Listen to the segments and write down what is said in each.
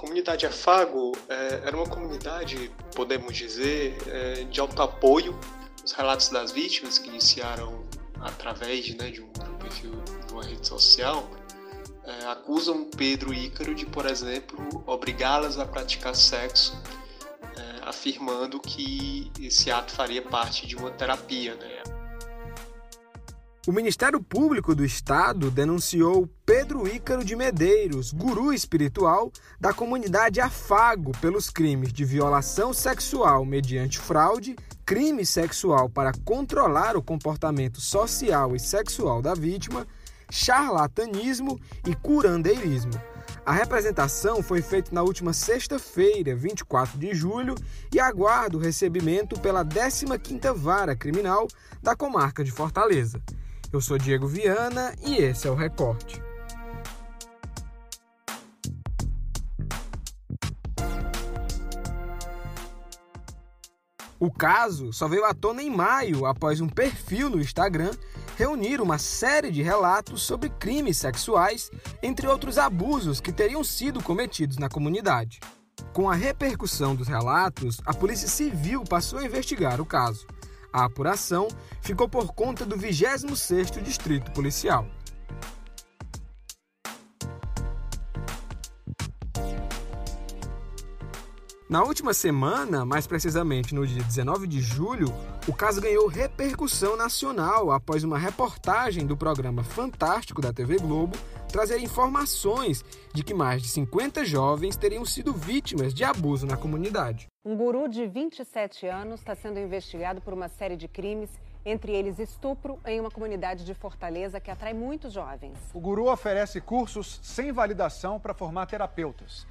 comunidade Afago é, era uma comunidade, podemos dizer, é, de alto apoio. Os relatos das vítimas que iniciaram através né, de um perfil de uma rede social é, acusam Pedro Ícaro de, por exemplo, obrigá-las a praticar sexo, é, afirmando que esse ato faria parte de uma terapia. Né? O Ministério Público do Estado denunciou Pedro Ícaro de Medeiros, guru espiritual da comunidade Afago, pelos crimes de violação sexual mediante fraude, crime sexual para controlar o comportamento social e sexual da vítima, charlatanismo e curandeirismo. A representação foi feita na última sexta-feira, 24 de julho, e aguarda o recebimento pela 15ª Vara Criminal da comarca de Fortaleza. Eu sou Diego Viana e esse é o Recorte. O caso só veio à tona em maio após um perfil no Instagram reunir uma série de relatos sobre crimes sexuais, entre outros abusos que teriam sido cometidos na comunidade. Com a repercussão dos relatos, a Polícia Civil passou a investigar o caso. A apuração ficou por conta do 26º Distrito Policial. Na última semana, mais precisamente no dia 19 de julho, o caso ganhou repercussão nacional após uma reportagem do programa Fantástico da TV Globo trazer informações de que mais de 50 jovens teriam sido vítimas de abuso na comunidade. Um guru de 27 anos está sendo investigado por uma série de crimes, entre eles estupro, em uma comunidade de Fortaleza que atrai muitos jovens. O guru oferece cursos sem validação para formar terapeutas.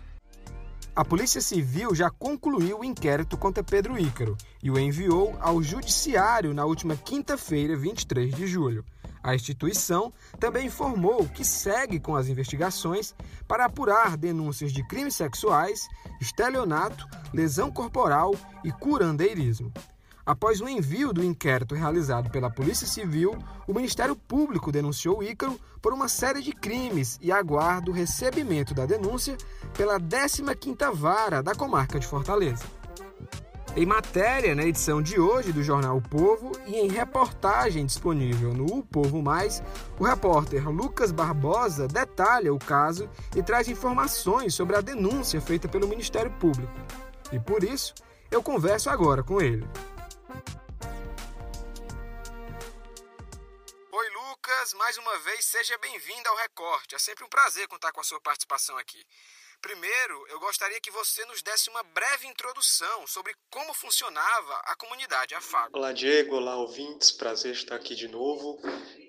A Polícia Civil já concluiu o inquérito contra Pedro Ícaro e o enviou ao Judiciário na última quinta-feira, 23 de julho. A instituição também informou que segue com as investigações para apurar denúncias de crimes sexuais, estelionato, lesão corporal e curandeirismo. Após o envio do inquérito realizado pela Polícia Civil, o Ministério Público denunciou Ícaro por uma série de crimes e aguarda o recebimento da denúncia pela 15ª Vara da Comarca de Fortaleza. Em matéria na edição de hoje do jornal O Povo e em reportagem disponível no O Povo Mais, o repórter Lucas Barbosa detalha o caso e traz informações sobre a denúncia feita pelo Ministério Público. E por isso, eu converso agora com ele. Oi, Lucas, mais uma vez seja bem-vindo ao Recorte. É sempre um prazer contar com a sua participação aqui. Primeiro, eu gostaria que você nos desse uma breve introdução sobre como funcionava a comunidade Afago. Olá, Diego. Olá, ouvintes. Prazer estar aqui de novo.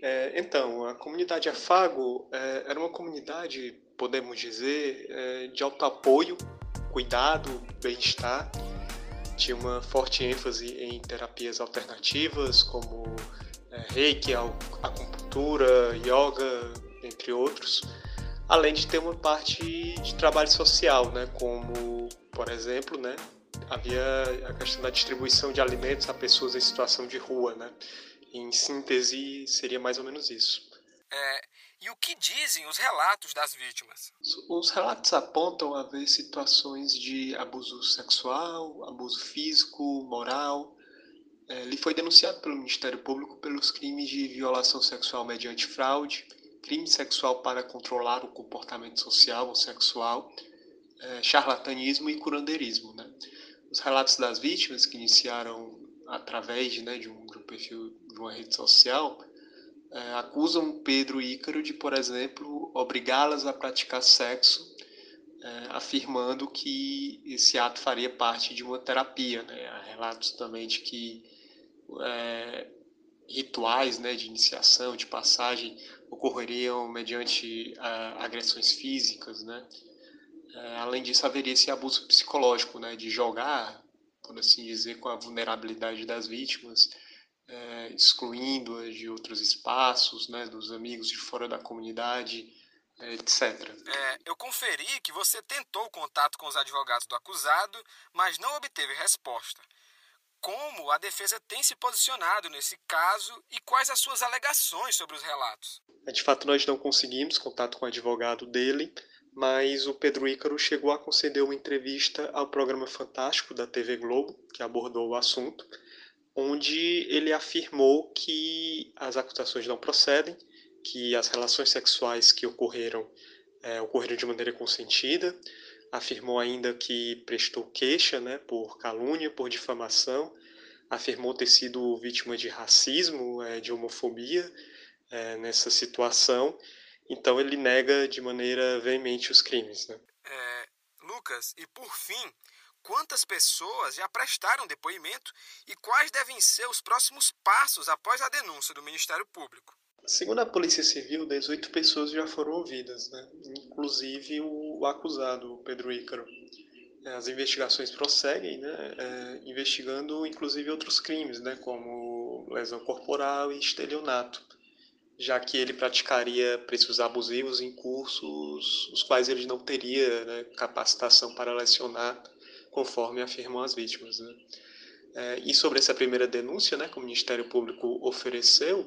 É, então, a comunidade Afago é, era uma comunidade, podemos dizer, é, de alto apoio, cuidado, bem-estar tinha uma forte ênfase em terapias alternativas, como é, reiki, acupuntura, yoga, entre outros, além de ter uma parte de trabalho social, né, como, por exemplo, né, havia a questão da distribuição de alimentos a pessoas em situação de rua. Né, em síntese, seria mais ou menos isso. É, e o que dizem os relatos das vítimas? Os relatos apontam haver situações de abuso sexual, abuso físico, moral. É, ele foi denunciado pelo Ministério Público pelos crimes de violação sexual mediante fraude, crime sexual para controlar o comportamento social ou sexual, é, charlatanismo e curandeirismo. Né? Os relatos das vítimas, que iniciaram através né, de um perfil de uma rede social, é, acusam Pedro e Ícaro de, por exemplo, obrigá-las a praticar sexo, é, afirmando que esse ato faria parte de uma terapia. Né? Há relatos também de que é, rituais né, de iniciação, de passagem, ocorreriam mediante agressões físicas. Né? É, além disso, haveria esse abuso psicológico né, de jogar, por assim dizer, com a vulnerabilidade das vítimas é, excluindo-as de outros espaços, né, dos amigos de fora da comunidade, é, etc. É, eu conferi que você tentou contato com os advogados do acusado, mas não obteve resposta. Como a defesa tem se posicionado nesse caso e quais as suas alegações sobre os relatos? É, de fato, nós não conseguimos contato com o advogado dele, mas o Pedro Ícaro chegou a conceder uma entrevista ao programa Fantástico da TV Globo, que abordou o assunto, onde ele afirmou que as acusações não procedem, que as relações sexuais que ocorreram é, ocorreram de maneira consentida, afirmou ainda que prestou queixa né, por calúnia, por difamação, afirmou ter sido vítima de racismo, é, de homofobia é, nessa situação, então ele nega de maneira veemente os crimes. Né? É, Lucas, e por fim, quantas pessoas já prestaram depoimento e quais devem ser os próximos passos após a denúncia do Ministério Público? Segundo a Polícia Civil, 18 pessoas já foram ouvidas, né? inclusive o acusado, o Pedro Ícaro. É, as investigações prosseguem, né? É, investigando inclusive outros crimes, né? como lesão corporal e estelionato, já que ele praticaria preços abusivos em cursos os quais ele não teria né, capacitação para lecionar, conforme afirmam as vítimas. Né? É, e sobre essa primeira denúncia né, que o Ministério Público ofereceu,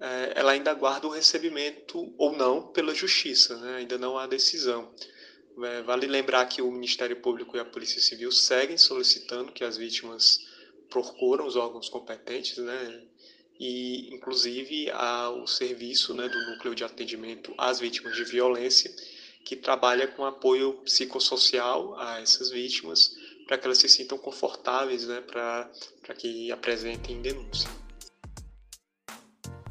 é, ela ainda aguarda o recebimento ou não pela Justiça, né? ainda não há decisão. É, vale lembrar que o Ministério Público e a Polícia Civil seguem solicitando que as vítimas procuram os órgãos competentes, né? e inclusive há o serviço né, do Núcleo de Atendimento às Vítimas de Violência, que trabalha com apoio psicossocial a essas vítimas, para que elas se sintam confortáveis né, para que apresentem denúncia.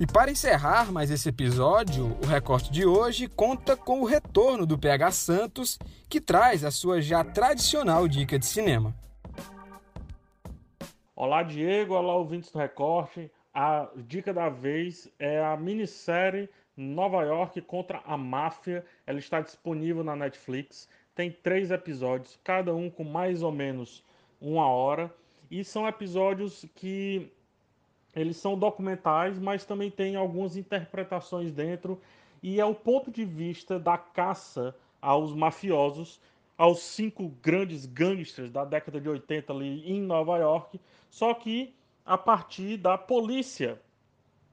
E para encerrar mais esse episódio, o recorte de hoje conta com o retorno do PH Santos, que traz a sua já tradicional dica de cinema. Olá, Diego. Olá, ouvintes do recorte. A dica da vez é a minissérie Nova York contra a Máfia. Ela está disponível na Netflix. Tem três episódios, cada um com mais ou menos uma hora. E são episódios que eles são documentais, mas também tem algumas interpretações dentro e é o ponto de vista da caça aos mafiosos, aos cinco grandes gangsters da década de 80 ali em Nova York, só que a partir da polícia,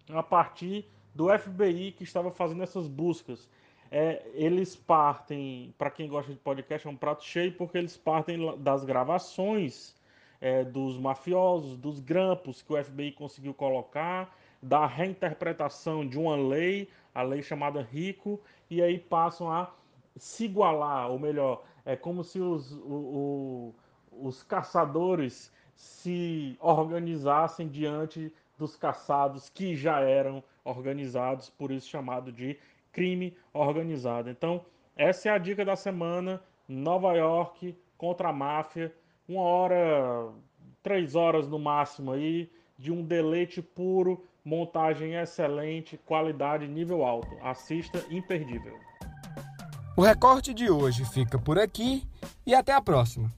a partir do FBI que estava fazendo essas buscas. É, eles partem, para quem gosta de podcast, é um prato cheio, porque eles partem das gravações é, dos mafiosos, dos grampos que o FBI conseguiu colocar, da reinterpretação de uma lei, a lei chamada RICO, e aí passam a se igualar, ou melhor, é como se os, o, o, os caçadores se organizassem diante dos caçados que já eram organizados, por isso chamado de crime organizado. Então, essa é a dica da semana: Nova York contra a máfia uma hora, três horas no máximo aí, de um deleite puro, montagem excelente, qualidade nível alto. Assista imperdível. O recorte de hoje fica por aqui e até a próxima.